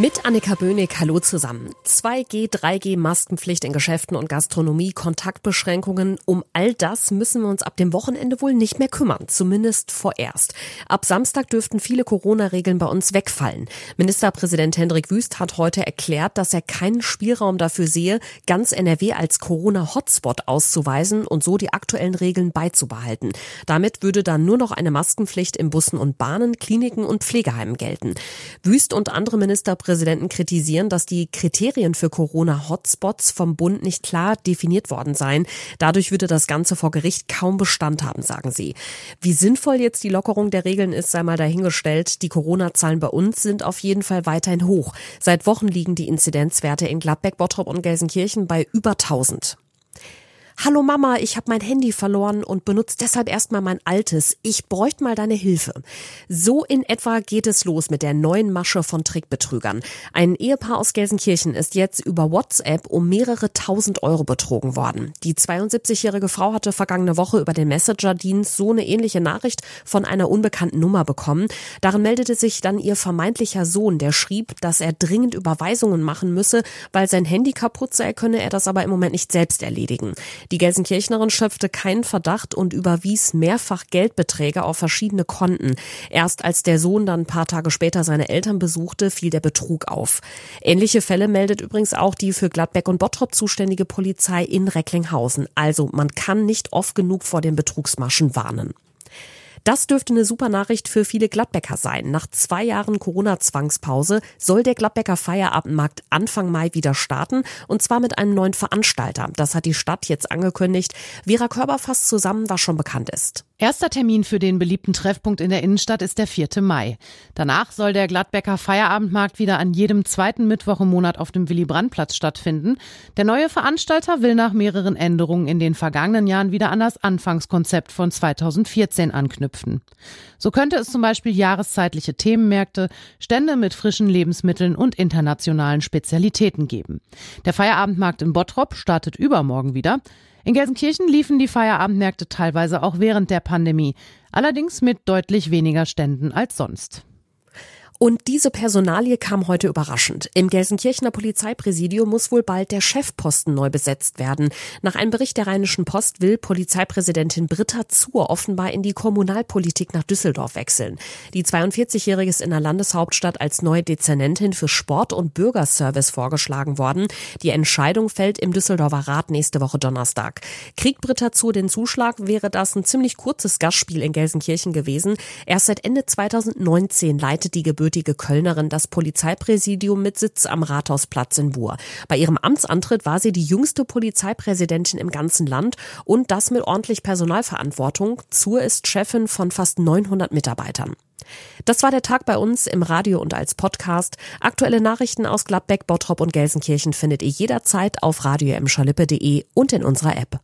Mit Annika Böhnig, hallo zusammen. 2G, 3G, Maskenpflicht in Geschäften und Gastronomie, Kontaktbeschränkungen, um all das müssen wir uns ab dem Wochenende wohl nicht mehr kümmern, zumindest vorerst. Ab Samstag dürften viele Corona-Regeln bei uns wegfallen. Ministerpräsident Hendrik Wüst hat heute erklärt, dass er keinen Spielraum dafür sehe, ganz NRW als Corona-Hotspot auszuweisen und so die aktuellen Regeln beizubehalten. Damit würde dann nur noch eine Maskenpflicht in Bussen und Bahnen, Kliniken und Pflegeheimen gelten. Wüst und andere Ministerpräsidenten Ministerpräsidenten kritisieren, dass die Kriterien für Corona-Hotspots vom Bund nicht klar definiert worden seien. Dadurch würde das Ganze vor Gericht kaum Bestand haben, sagen sie. Wie sinnvoll jetzt die Lockerung der Regeln ist, sei mal dahingestellt. Die Corona-Zahlen bei uns sind auf jeden Fall weiterhin hoch. Seit Wochen liegen die Inzidenzwerte in Gladbeck, Bottrop und Gelsenkirchen bei über 1000. Hallo Mama, ich habe mein Handy verloren und benutze deshalb erstmal mein altes. Ich bräuchte mal deine Hilfe. So in etwa geht es los mit der neuen Masche von Trickbetrügern. Ein Ehepaar aus Gelsenkirchen ist jetzt über WhatsApp um mehrere tausend Euro betrogen worden. Die 72-jährige Frau hatte vergangene Woche über den Messenger-Dienst so eine ähnliche Nachricht von einer unbekannten Nummer bekommen. Darin meldete sich dann ihr vermeintlicher Sohn, der schrieb, dass er dringend Überweisungen machen müsse, weil sein Handy kaputt sei, könne er das aber im Moment nicht selbst erledigen. Die Gelsenkirchnerin schöpfte keinen Verdacht und überwies mehrfach Geldbeträge auf verschiedene Konten. Erst als der Sohn dann ein paar Tage später seine Eltern besuchte, fiel der Betrug auf. Ähnliche Fälle meldet übrigens auch die für Gladbeck und Bottrop zuständige Polizei in Recklinghausen. Also man kann nicht oft genug vor den Betrugsmaschen warnen. Das dürfte eine super Nachricht für viele Gladbecker sein. Nach zwei Jahren Corona-Zwangspause soll der Gladbecker Feierabendmarkt Anfang Mai wieder starten und zwar mit einem neuen Veranstalter. Das hat die Stadt jetzt angekündigt. Vera Körber fasst zusammen, was schon bekannt ist. Erster Termin für den beliebten Treffpunkt in der Innenstadt ist der 4. Mai. Danach soll der Gladbecker Feierabendmarkt wieder an jedem zweiten Mittwoch im Monat auf dem Willy-Brandt-Platz stattfinden. Der neue Veranstalter will nach mehreren Änderungen in den vergangenen Jahren wieder an das Anfangskonzept von 2014 anknüpfen. So könnte es zum Beispiel jahreszeitliche Themenmärkte, Stände mit frischen Lebensmitteln und internationalen Spezialitäten geben. Der Feierabendmarkt in Bottrop startet übermorgen wieder. In Gelsenkirchen liefen die Feierabendmärkte teilweise auch während der Pandemie, allerdings mit deutlich weniger Ständen als sonst. Und diese Personalie kam heute überraschend. Im Gelsenkirchener Polizeipräsidium muss wohl bald der Chefposten neu besetzt werden. Nach einem Bericht der Rheinischen Post will Polizeipräsidentin Britta Zur offenbar in die Kommunalpolitik nach Düsseldorf wechseln. Die 42-Jährige ist in der Landeshauptstadt als neue Dezernentin für Sport und Bürgerservice vorgeschlagen worden. Die Entscheidung fällt im Düsseldorfer Rat nächste Woche Donnerstag. Kriegt Britta Zur den Zuschlag, wäre das ein ziemlich kurzes Gastspiel in Gelsenkirchen gewesen. Erst seit Ende 2019 leitet die Gebühr gebürtige Kölnerin das Polizeipräsidium mit Sitz am Rathausplatz in Buhr. Bei ihrem Amtsantritt war sie die jüngste Polizeipräsidentin im ganzen Land und das mit ordentlich Personalverantwortung. Zur ist Chefin von fast 900 Mitarbeitern. Das war der Tag bei uns im Radio und als Podcast. Aktuelle Nachrichten aus Gladbeck, Bottrop und Gelsenkirchen findet ihr jederzeit auf radio und in unserer App.